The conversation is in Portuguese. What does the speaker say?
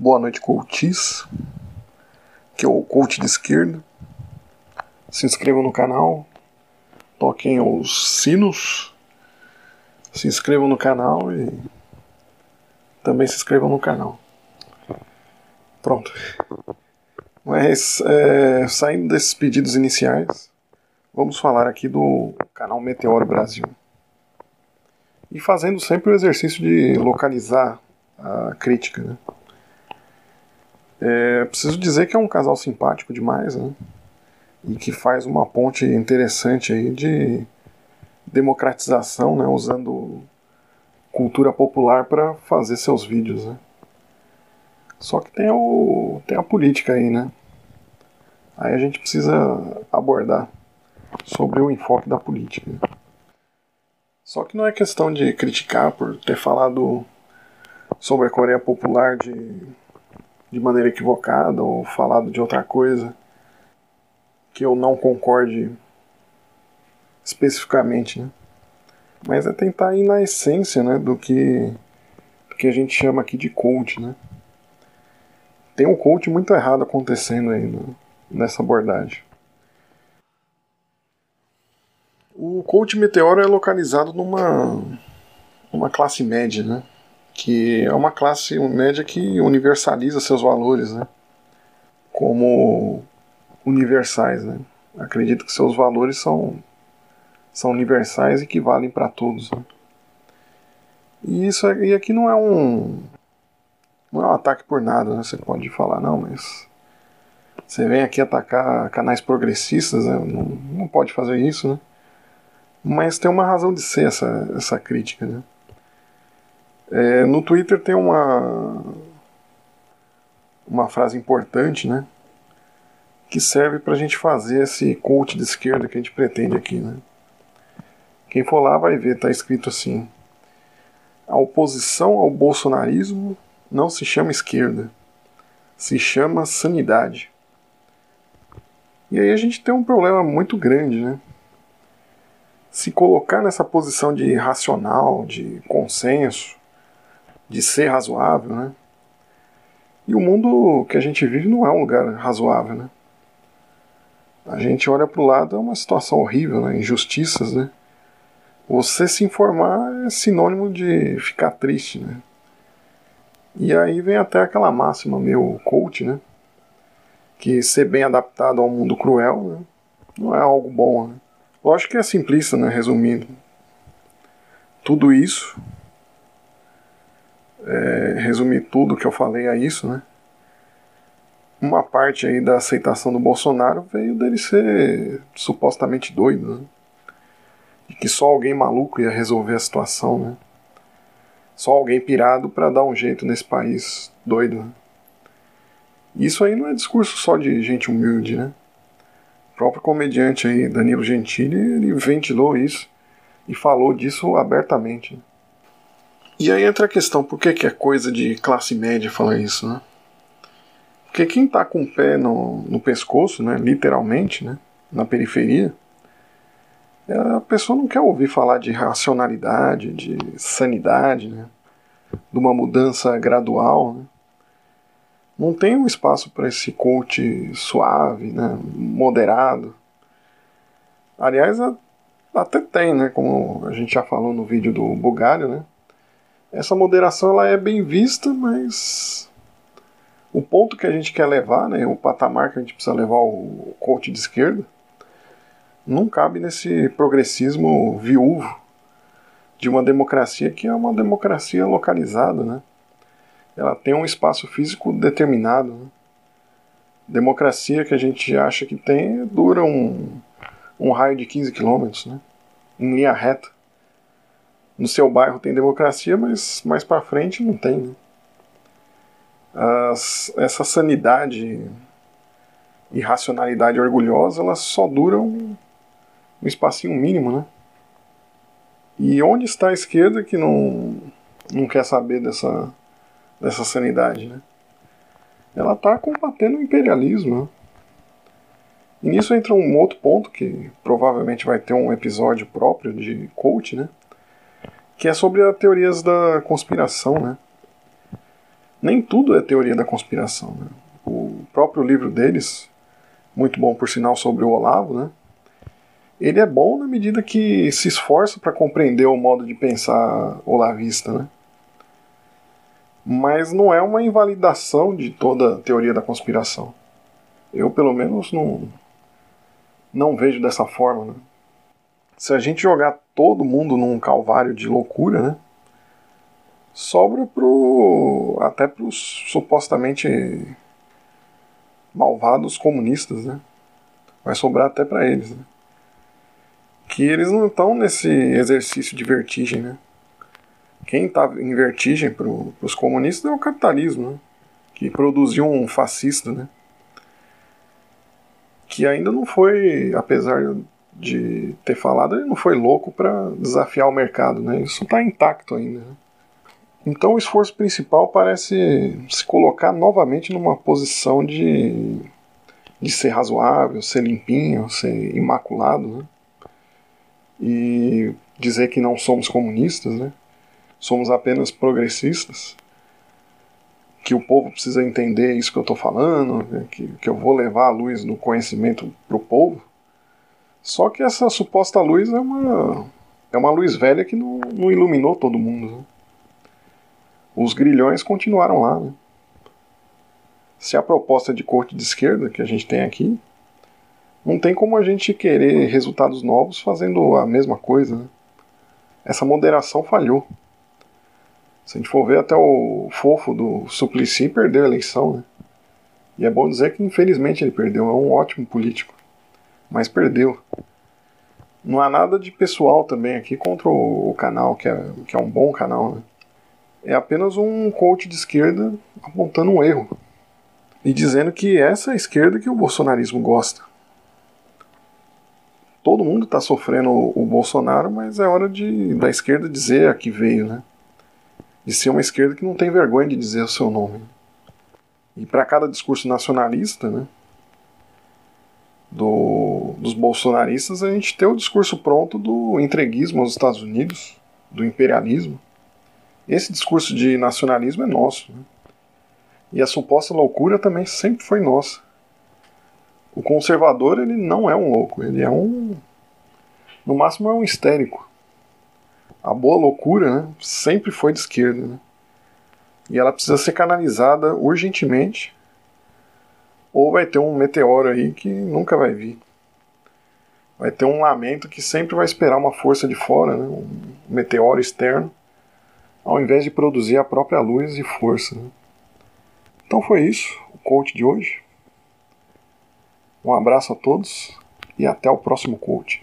Boa noite, coaches. Que é o coach de esquerda. Se inscrevam no canal. Toquem os sinos. Se inscrevam no canal e também se inscrevam no canal. Pronto. Mas é, saindo desses pedidos iniciais, vamos falar aqui do canal Meteoro Brasil. E fazendo sempre o exercício de localizar a crítica. Né? É, preciso dizer que é um casal simpático demais, né? E que faz uma ponte interessante aí de democratização, né? Usando cultura popular para fazer seus vídeos, né? Só que tem, o, tem a política aí, né? Aí a gente precisa abordar sobre o enfoque da política. Só que não é questão de criticar por ter falado sobre a Coreia Popular de, de maneira equivocada ou falado de outra coisa que eu não concorde especificamente, né? Mas é tentar ir na essência, né, do que, do que a gente chama aqui de coach, né? Tem um coach muito errado acontecendo aí no, nessa abordagem. O coach meteoro é localizado numa uma classe média, né? Que é uma classe média que universaliza seus valores, né? Como universais, né? Acredito que seus valores são são universais e que valem para todos. Né? E isso e aqui não é um não é um ataque por nada, né? Você pode falar não, mas você vem aqui atacar canais progressistas, né? não, não pode fazer isso, né? Mas tem uma razão de ser essa, essa crítica. Né? É, no Twitter tem uma, uma frase importante né? que serve para a gente fazer esse coach de esquerda que a gente pretende aqui. Né? Quem for lá vai ver, está escrito assim: a oposição ao bolsonarismo não se chama esquerda, se chama sanidade. E aí a gente tem um problema muito grande, né? se colocar nessa posição de racional, de consenso, de ser razoável, né? E o mundo que a gente vive não é um lugar razoável, né? A gente olha para o lado, é uma situação horrível, né? Injustiças, né? Você se informar é sinônimo de ficar triste, né? E aí vem até aquela máxima meio coach, né? Que ser bem adaptado ao mundo cruel né? não é algo bom, né? Lógico que é simplista, né? Resumindo. Tudo isso. É, resumir tudo que eu falei a isso, né? Uma parte aí da aceitação do Bolsonaro veio dele ser supostamente doido, né? E que só alguém maluco ia resolver a situação, né? Só alguém pirado para dar um jeito nesse país doido. Né? Isso aí não é discurso só de gente humilde, né? próprio comediante aí, Danilo Gentili, ele ventilou isso e falou disso abertamente. E aí entra a questão, por que, que é coisa de classe média falar isso, né? Porque quem está com o pé no, no pescoço, né, literalmente, né, na periferia, a pessoa não quer ouvir falar de racionalidade, de sanidade, né, de uma mudança gradual, né? não tem um espaço para esse coach suave, né, moderado. Aliás, até tem, né, como a gente já falou no vídeo do Bugalho, né? Essa moderação ela é bem vista, mas o ponto que a gente quer levar, né, o patamar que a gente precisa levar o coach de esquerda, não cabe nesse progressismo viúvo de uma democracia que é uma democracia localizada, né? ela tem um espaço físico determinado. Né? Democracia que a gente acha que tem dura um, um raio de 15 quilômetros, né? em linha reta. No seu bairro tem democracia, mas mais para frente não tem. Né? As, essa sanidade e racionalidade orgulhosa, elas só duram um, um espacinho mínimo, né? E onde está a esquerda que não, não quer saber dessa dessa sanidade, né? Ela está combatendo o imperialismo. Né? E nisso entra um outro ponto que provavelmente vai ter um episódio próprio de coach, né? Que é sobre as teorias da conspiração, né? nem tudo é teoria da conspiração. Né? O próprio livro deles, muito bom por sinal sobre o Olavo, né? ele é bom na medida que se esforça para compreender o modo de pensar olavista, né? Mas não é uma invalidação de toda a teoria da conspiração. Eu, pelo menos, não, não vejo dessa forma. Né? Se a gente jogar todo mundo num calvário de loucura, né? sobra pro, até os supostamente malvados comunistas, né? Vai sobrar até para eles, né? Que eles não estão nesse exercício de vertigem, né? Quem está em vertigem para os comunistas é o capitalismo, né? Que produziu um fascista, né? Que ainda não foi, apesar de ter falado, ele não foi louco para desafiar o mercado, né? Isso está intacto ainda. Né? Então o esforço principal parece se colocar novamente numa posição de, de ser razoável, ser limpinho, ser imaculado, né? E dizer que não somos comunistas, né? Somos apenas progressistas. Que o povo precisa entender isso que eu estou falando, né? que, que eu vou levar a luz do conhecimento para o povo. Só que essa suposta luz é uma, é uma luz velha que não, não iluminou todo mundo. Né? os grilhões continuaram lá. Né? Se a proposta de corte de esquerda que a gente tem aqui, não tem como a gente querer resultados novos fazendo a mesma coisa. Né? Essa moderação falhou. Se a gente for ver, até o fofo do Suplicy perdeu a eleição. Né? E é bom dizer que infelizmente ele perdeu. É um ótimo político. Mas perdeu. Não há nada de pessoal também aqui contra o, canal, que é, que é um bom canal. Né? é apenas um coach de esquerda apontando um erro e dizendo que essa é a esquerda que o bolsonarismo gosta. Todo mundo está sofrendo o Bolsonaro, mas é hora de da esquerda dizer a que veio, né? De ser uma esquerda que não tem vergonha de dizer o seu nome. E para cada discurso nacionalista, né? Do, dos bolsonaristas, a gente tem o discurso pronto do entreguismo aos Estados Unidos, do imperialismo esse discurso de nacionalismo é nosso. Né? E a suposta loucura também sempre foi nossa. O conservador ele não é um louco, ele é um. No máximo é um histérico. A boa loucura né, sempre foi de esquerda. Né? E ela precisa ser canalizada urgentemente. Ou vai ter um meteoro aí que nunca vai vir. Vai ter um lamento que sempre vai esperar uma força de fora, né, um meteoro externo ao invés de produzir a própria luz e força. Né? Então foi isso, o coach de hoje. Um abraço a todos e até o próximo coach.